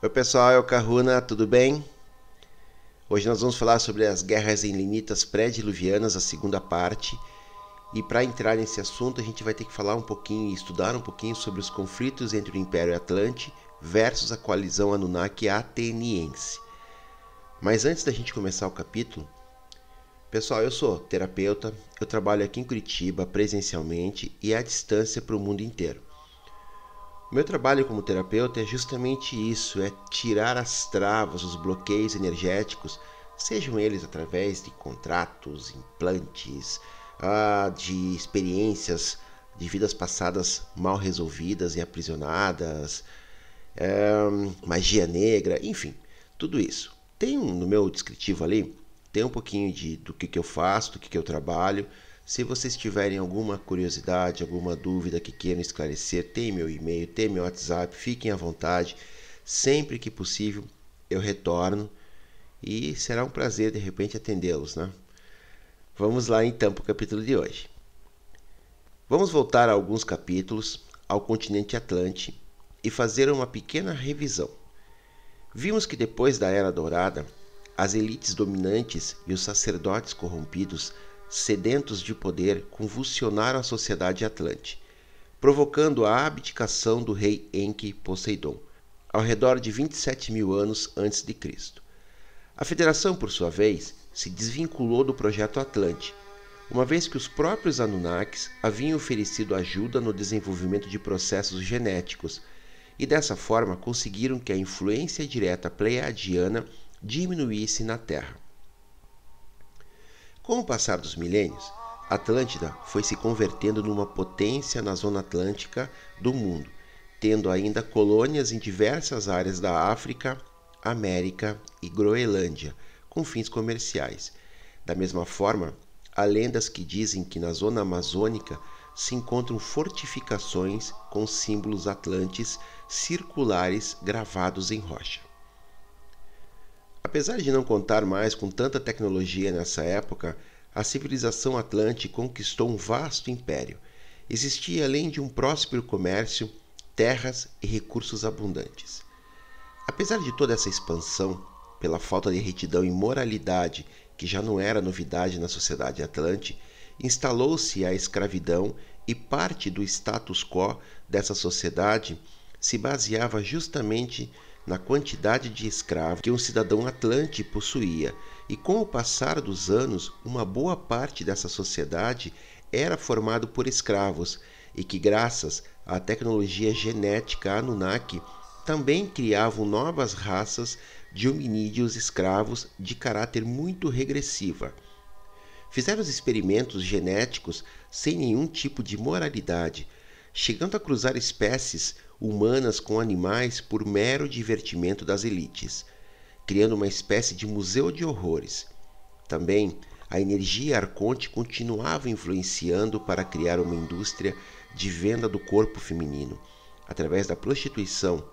Oi pessoal, é o Kahuna, tudo bem? Hoje nós vamos falar sobre as guerras em linitas pré-diluvianas, a segunda parte. E para entrar nesse assunto, a gente vai ter que falar um pouquinho e estudar um pouquinho sobre os conflitos entre o Império Atlante versus a coalizão Anunnaki ateniense. Mas antes da gente começar o capítulo, pessoal, eu sou terapeuta, eu trabalho aqui em Curitiba presencialmente e à distância para o mundo inteiro. Meu trabalho como terapeuta é justamente isso: é tirar as travas, os bloqueios energéticos, sejam eles através de contratos, implantes, ah, de experiências de vidas passadas mal resolvidas e aprisionadas, é, magia negra, enfim, tudo isso. Tem no meu descritivo ali, tem um pouquinho de, do que, que eu faço, do que, que eu trabalho. Se vocês tiverem alguma curiosidade, alguma dúvida que queiram esclarecer, tem meu e-mail, tem meu WhatsApp, fiquem à vontade. Sempre que possível eu retorno e será um prazer de repente atendê-los, né? Vamos lá então para o capítulo de hoje. Vamos voltar a alguns capítulos ao continente Atlante e fazer uma pequena revisão. Vimos que depois da Era Dourada, as elites dominantes e os sacerdotes corrompidos sedentos de poder, convulsionaram a sociedade atlante, provocando a abdicação do rei Enki Poseidon, ao redor de 27 mil anos antes de Cristo. A federação, por sua vez, se desvinculou do projeto Atlante, uma vez que os próprios Anunnakis haviam oferecido ajuda no desenvolvimento de processos genéticos e dessa forma conseguiram que a influência direta pleiadiana diminuísse na Terra. Com o passar dos milênios, Atlântida foi se convertendo numa potência na zona atlântica do mundo, tendo ainda colônias em diversas áreas da África, América e Groenlândia, com fins comerciais. Da mesma forma, há lendas que dizem que na zona amazônica se encontram fortificações com símbolos atlantes circulares gravados em rocha. Apesar de não contar mais com tanta tecnologia nessa época, a civilização Atlante conquistou um vasto império. Existia, além de um próspero comércio, terras e recursos abundantes. Apesar de toda essa expansão, pela falta de retidão e moralidade que já não era novidade na sociedade atlante, instalou-se a escravidão e parte do status quo dessa sociedade se baseava justamente na quantidade de escravos que um cidadão atlante possuía, e com o passar dos anos, uma boa parte dessa sociedade era formado por escravos, e que graças à tecnologia genética Anunnaki também criavam novas raças de hominídeos escravos de caráter muito regressiva. Fizeram os experimentos genéticos sem nenhum tipo de moralidade, chegando a cruzar espécies humanas com animais por mero divertimento das elites, criando uma espécie de museu de horrores. Também a energia arconte continuava influenciando para criar uma indústria de venda do corpo feminino, através da prostituição.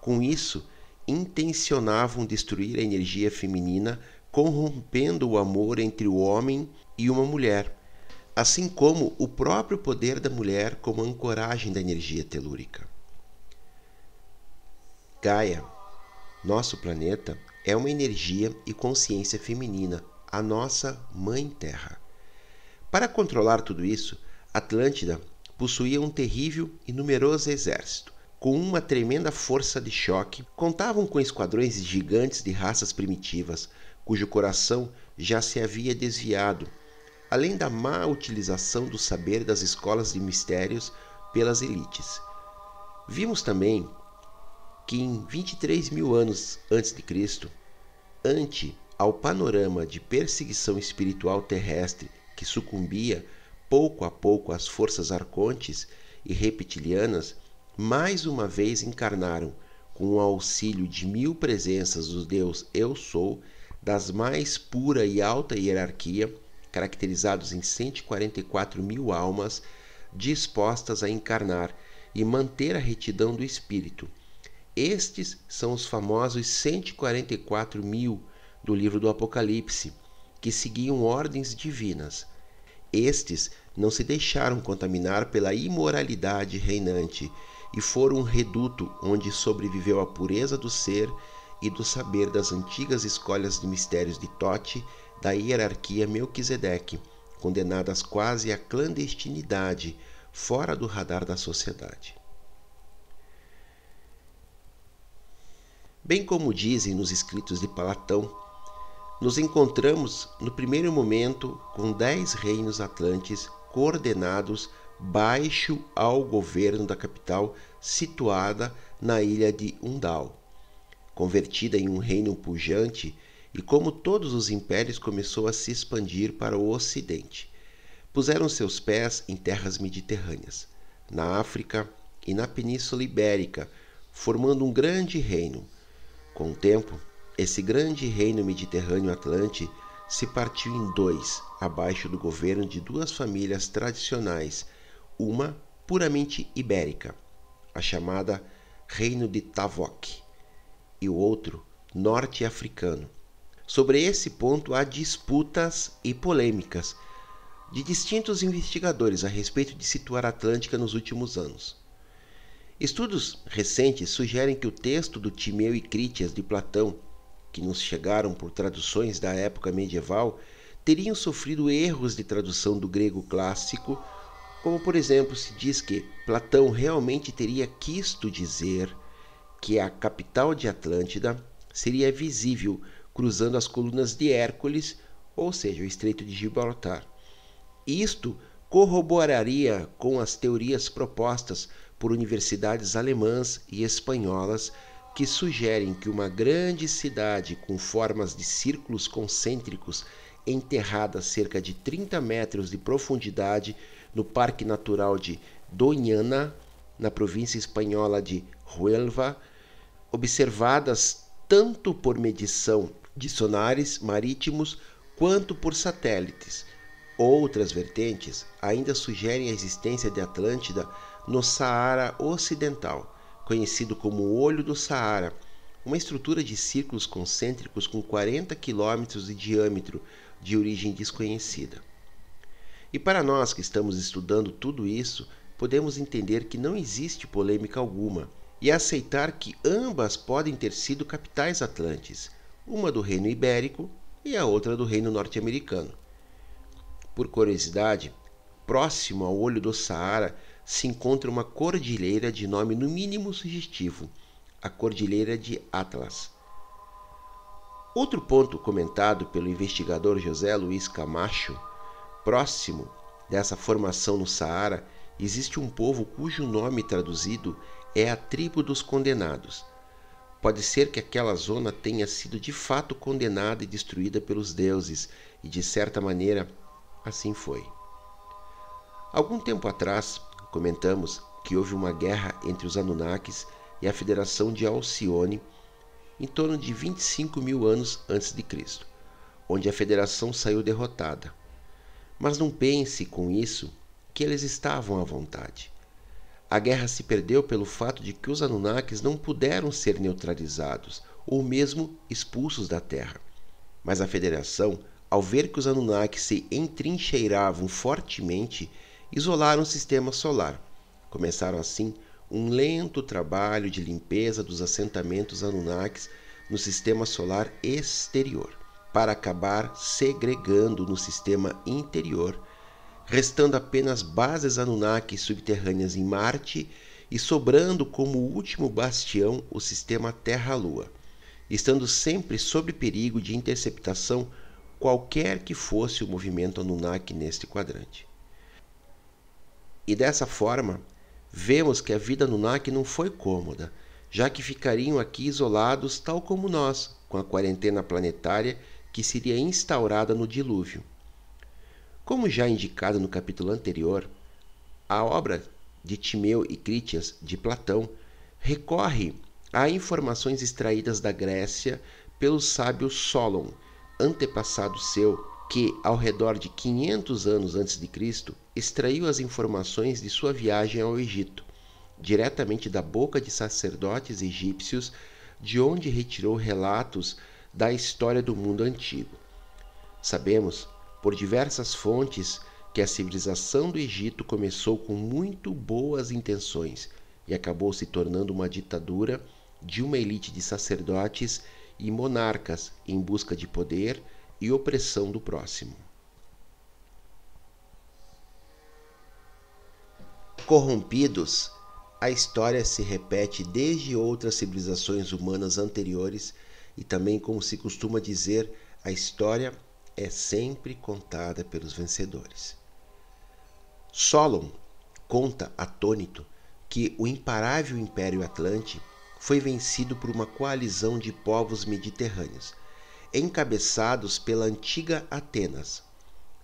Com isso, intencionavam destruir a energia feminina, corrompendo o amor entre o homem e uma mulher, assim como o próprio poder da mulher como ancoragem da energia telúrica. Gaia, nosso planeta, é uma energia e consciência feminina, a nossa Mãe Terra. Para controlar tudo isso, Atlântida possuía um terrível e numeroso exército. Com uma tremenda força de choque, contavam com esquadrões gigantes de raças primitivas, cujo coração já se havia desviado, além da má utilização do saber das escolas de mistérios pelas elites. Vimos também que em 23 mil anos antes de Cristo, ante ao panorama de perseguição espiritual terrestre que sucumbia pouco a pouco às forças arcontes e reptilianas, mais uma vez encarnaram, com o auxílio de mil presenças do Deus Eu Sou, das mais pura e alta hierarquia, caracterizados em 144 mil almas dispostas a encarnar e manter a retidão do espírito estes são os famosos 144 mil do livro do Apocalipse, que seguiam ordens divinas. Estes não se deixaram contaminar pela imoralidade reinante e foram um reduto onde sobreviveu a pureza do ser e do saber das antigas escolas de mistérios de Tote, da hierarquia Melquisedeque, condenadas quase à clandestinidade, fora do radar da sociedade. Bem como dizem nos escritos de Platão, nos encontramos no primeiro momento com dez reinos atlantes coordenados baixo ao governo da capital situada na ilha de Undal. Convertida em um reino pujante, e como todos os impérios começou a se expandir para o ocidente. Puseram seus pés em terras mediterrâneas, na África e na Península Ibérica, formando um grande reino. Com o tempo, esse grande reino mediterrâneo atlante se partiu em dois, abaixo do governo de duas famílias tradicionais, uma puramente ibérica, a chamada Reino de Tavok, e o outro norte-africano. Sobre esse ponto há disputas e polêmicas de distintos investigadores a respeito de situar a Atlântica nos últimos anos. Estudos recentes sugerem que o texto do Timeu e Crítias de Platão, que nos chegaram por traduções da época medieval, teriam sofrido erros de tradução do grego clássico, como por exemplo se diz que Platão realmente teria quisto dizer que a capital de Atlântida seria visível cruzando as colunas de Hércules, ou seja, o Estreito de Gibraltar. Isto corroboraria com as teorias propostas por universidades alemãs e espanholas que sugerem que uma grande cidade com formas de círculos concêntricos enterrada a cerca de 30 metros de profundidade no Parque Natural de Doñana, na província espanhola de Huelva, observadas tanto por medição de sonares marítimos quanto por satélites. Outras vertentes ainda sugerem a existência de Atlântida no Saara Ocidental, conhecido como Olho do Saara, uma estrutura de círculos concêntricos com 40 quilômetros de diâmetro, de origem desconhecida. E para nós que estamos estudando tudo isso, podemos entender que não existe polêmica alguma e aceitar que ambas podem ter sido capitais atlantes, uma do Reino Ibérico e a outra do Reino Norte-Americano. Por curiosidade, próximo ao olho do Saara se encontra uma cordilheira de nome no mínimo sugestivo, a Cordilheira de Atlas. Outro ponto comentado pelo investigador José Luiz Camacho, próximo dessa formação no Saara, existe um povo cujo nome traduzido é a tribo dos condenados. Pode ser que aquela zona tenha sido de fato condenada e destruída pelos deuses, e de certa maneira assim foi. Algum tempo atrás, comentamos que houve uma guerra entre os Anunnakis e a Federação de Alcione em torno de 25 mil anos antes de Cristo, onde a Federação saiu derrotada. Mas não pense com isso que eles estavam à vontade. A guerra se perdeu pelo fato de que os Anunnakis não puderam ser neutralizados ou mesmo expulsos da Terra. Mas a Federação, ao ver que os Anunnakis se entrincheiravam fortemente, isolaram o sistema solar. Começaram assim um lento trabalho de limpeza dos assentamentos Anunnakis no sistema solar exterior, para acabar segregando no sistema interior restando apenas bases Anunnaki subterrâneas em Marte e sobrando como último bastião o sistema Terra-Lua, estando sempre sob perigo de interceptação qualquer que fosse o movimento Anunnaki neste quadrante. E dessa forma, vemos que a vida Anunnaki não foi cômoda, já que ficariam aqui isolados tal como nós, com a quarentena planetária que seria instaurada no dilúvio. Como já indicado no capítulo anterior, a obra de Timeu e Crítias de Platão recorre a informações extraídas da Grécia pelo sábio Solon, antepassado seu, que, ao redor de 500 anos antes de Cristo, extraiu as informações de sua viagem ao Egito, diretamente da boca de sacerdotes egípcios, de onde retirou relatos da história do mundo antigo. Sabemos por diversas fontes que a civilização do Egito começou com muito boas intenções e acabou se tornando uma ditadura de uma elite de sacerdotes e monarcas em busca de poder e opressão do próximo. Corrompidos, a história se repete desde outras civilizações humanas anteriores e também, como se costuma dizer, a história é sempre contada pelos vencedores. Solon conta atônito que o imparável Império Atlante foi vencido por uma coalizão de povos mediterrâneos, encabeçados pela antiga Atenas.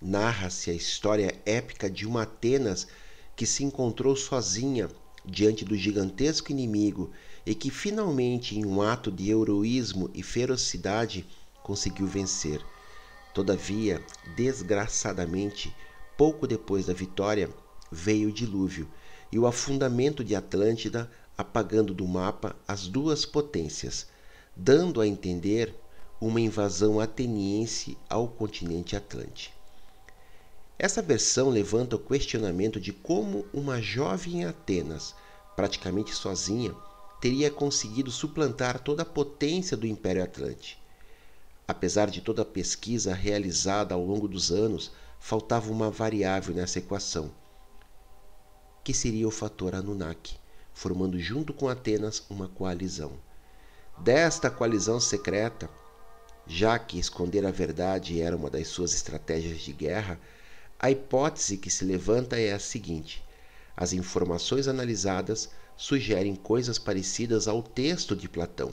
Narra-se a história épica de uma Atenas que se encontrou sozinha diante do gigantesco inimigo e que finalmente, em um ato de heroísmo e ferocidade, conseguiu vencer. Todavia, desgraçadamente, pouco depois da vitória, veio o dilúvio e o afundamento de Atlântida, apagando do mapa as duas potências, dando a entender uma invasão ateniense ao continente Atlante. Essa versão levanta o questionamento de como uma jovem Atenas, praticamente sozinha, teria conseguido suplantar toda a potência do Império Atlante. Apesar de toda a pesquisa realizada ao longo dos anos, faltava uma variável nessa equação, que seria o fator Anunnaki, formando junto com Atenas uma coalizão. Desta coalizão secreta, já que esconder a verdade era uma das suas estratégias de guerra, a hipótese que se levanta é a seguinte: as informações analisadas sugerem coisas parecidas ao texto de Platão,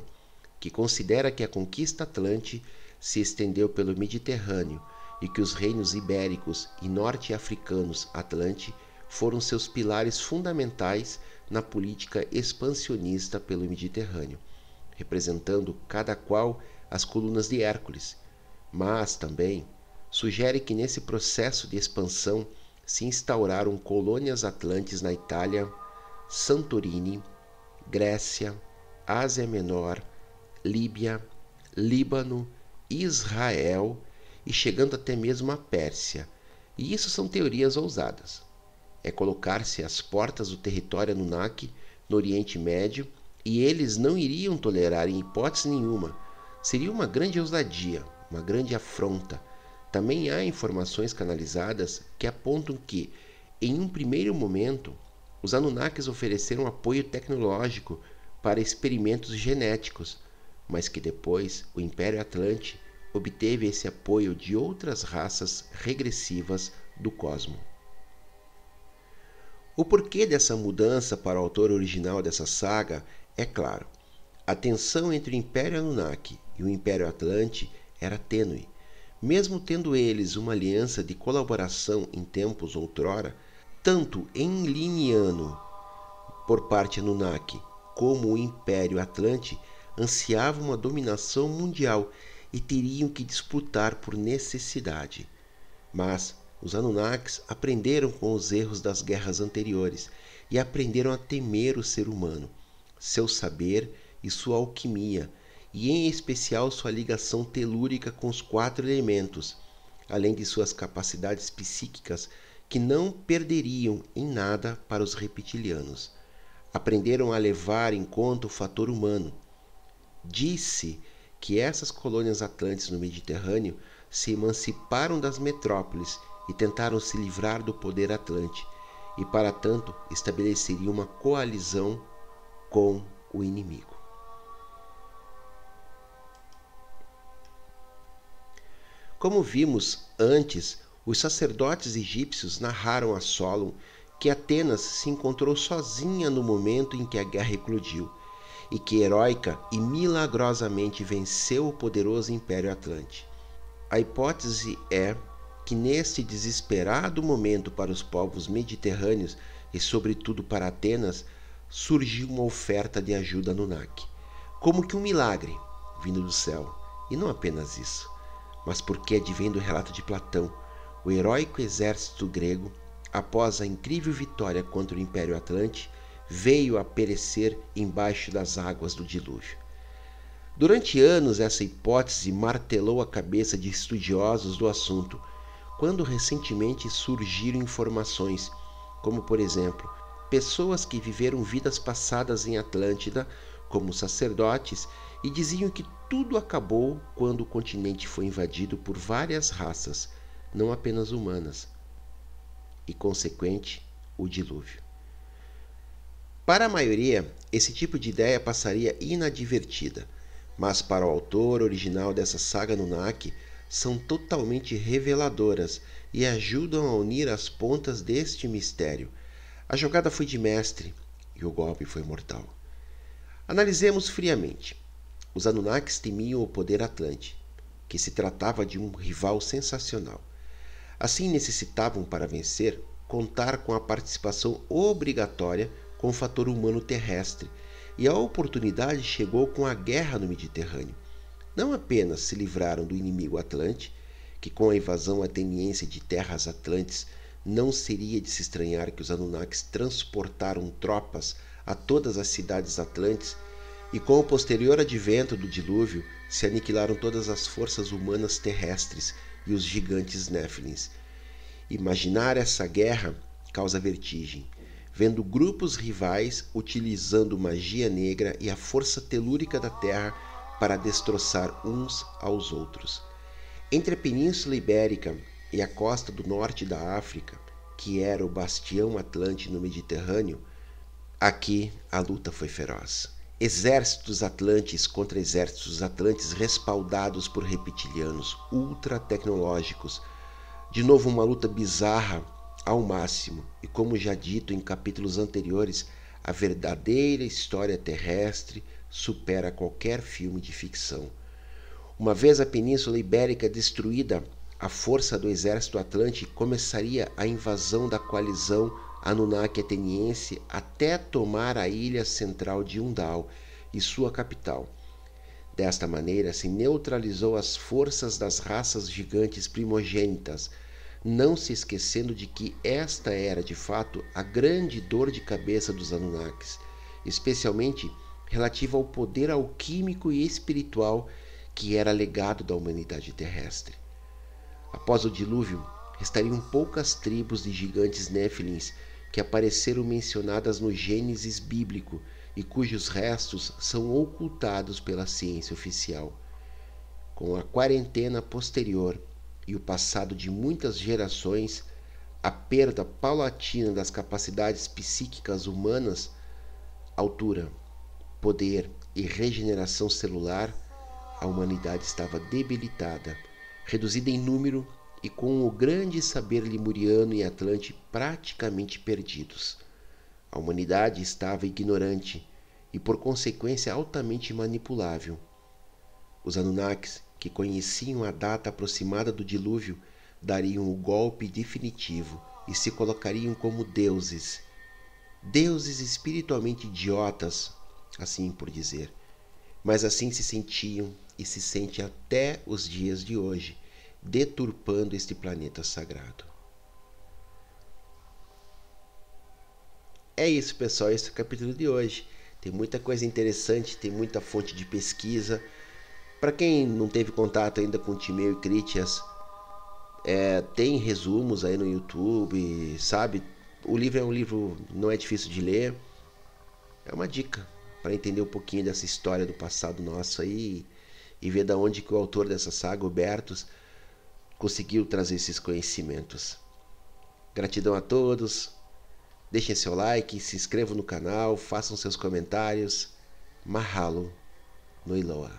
que considera que a conquista atlante se estendeu pelo Mediterrâneo e que os reinos ibéricos e norte-africanos atlante foram seus pilares fundamentais na política expansionista pelo Mediterrâneo, representando cada qual as colunas de Hércules, mas também sugere que nesse processo de expansão se instauraram colônias atlantes na Itália, Santorini, Grécia, Ásia Menor, Líbia, Líbano, Israel e chegando até mesmo a Pérsia. E isso são teorias ousadas. É colocar-se às portas do território Anunnaki no Oriente Médio e eles não iriam tolerar em hipótese nenhuma. Seria uma grande ousadia, uma grande afronta também há informações canalizadas que apontam que, em um primeiro momento, os Anunnakis ofereceram apoio tecnológico para experimentos genéticos, mas que depois o Império Atlante obteve esse apoio de outras raças regressivas do cosmo. O porquê dessa mudança para o autor original dessa saga é claro. A tensão entre o Império Anunnaki e o Império Atlante era tênue, mesmo tendo eles uma aliança de colaboração em tempos outrora, tanto em Liniano, por parte Anunnaki, como o Império Atlante ansiavam uma dominação mundial e teriam que disputar por necessidade. Mas os Anunnakis aprenderam com os erros das guerras anteriores e aprenderam a temer o ser humano, seu saber e sua alquimia e em especial sua ligação telúrica com os quatro elementos, além de suas capacidades psíquicas que não perderiam em nada para os reptilianos. Aprenderam a levar em conta o fator humano. Disse que essas colônias atlantes no Mediterrâneo se emanciparam das metrópoles e tentaram se livrar do poder atlante, e para tanto estabeleceriam uma coalizão com o inimigo. Como vimos antes, os sacerdotes egípcios narraram a Solon que Atenas se encontrou sozinha no momento em que a guerra eclodiu e que heróica e milagrosamente venceu o poderoso Império Atlante. A hipótese é que neste desesperado momento para os povos mediterrâneos e sobretudo para Atenas, surgiu uma oferta de ajuda no NAC, como que um milagre vindo do céu, e não apenas isso mas porque advém do relato de Platão, o heróico exército grego, após a incrível vitória contra o Império Atlante, veio a perecer embaixo das águas do dilúvio. Durante anos, essa hipótese martelou a cabeça de estudiosos do assunto, quando recentemente surgiram informações, como por exemplo, pessoas que viveram vidas passadas em Atlântida como sacerdotes e diziam que tudo acabou quando o continente foi invadido por várias raças, não apenas humanas, e consequente o dilúvio. Para a maioria, esse tipo de ideia passaria inadvertida, mas para o autor original dessa saga Nunak, são totalmente reveladoras e ajudam a unir as pontas deste mistério. A jogada foi de mestre e o golpe foi mortal. Analisemos friamente. Os Anunnakis temiam o poder Atlante, que se tratava de um rival sensacional. Assim necessitavam, para vencer, contar com a participação obrigatória com o fator humano terrestre, e a oportunidade chegou com a guerra no Mediterrâneo. Não apenas se livraram do inimigo Atlante, que com a invasão ateniense de terras atlantes não seria de se estranhar que os Anunnakis transportaram tropas a todas as cidades atlantes e com o posterior advento do dilúvio se aniquilaram todas as forças humanas terrestres e os gigantes Néfilins. Imaginar essa guerra causa vertigem, vendo grupos rivais utilizando magia negra e a força telúrica da Terra para destroçar uns aos outros. Entre a Península Ibérica e a costa do norte da África, que era o bastião atlante no Mediterrâneo, aqui a luta foi feroz. Exércitos atlantes contra exércitos atlantes respaldados por reptilianos ultra tecnológicos. De novo, uma luta bizarra ao máximo, e como já dito em capítulos anteriores, a verdadeira história terrestre supera qualquer filme de ficção. Uma vez a Península Ibérica destruída, a força do exército atlântico começaria a invasão da coalizão Anunnaki ateniense até tomar a ilha central de Undal e sua capital. Desta maneira, se neutralizou as forças das raças gigantes primogênitas, não se esquecendo de que esta era de fato a grande dor de cabeça dos Anunnakis, especialmente relativa ao poder alquímico e espiritual que era legado da humanidade terrestre. Após o dilúvio, restariam poucas tribos de gigantes néfilins que apareceram mencionadas no Gênesis bíblico e cujos restos são ocultados pela ciência oficial. Com a quarentena posterior e o passado de muitas gerações, a perda paulatina das capacidades psíquicas humanas, altura, poder e regeneração celular, a humanidade estava debilitada, reduzida em número e com o grande saber limuriano e atlante praticamente perdidos. A humanidade estava ignorante e, por consequência, altamente manipulável. Os Anunnakis, que conheciam a data aproximada do dilúvio, dariam o golpe definitivo e se colocariam como deuses. Deuses espiritualmente idiotas, assim por dizer. Mas assim se sentiam e se sentem até os dias de hoje deturpando este planeta sagrado. É isso, pessoal. Esse é o capítulo de hoje. Tem muita coisa interessante, tem muita fonte de pesquisa. Para quem não teve contato ainda com Timeu e Critias, é, tem resumos aí no YouTube, sabe? O livro é um livro, não é difícil de ler. É uma dica para entender um pouquinho dessa história do passado nosso aí e ver da onde que o autor dessa saga, o Bertus, conseguiu trazer esses conhecimentos. Gratidão a todos. Deixem seu like, se inscrevam no canal, façam seus comentários. Mahalo no Iloa.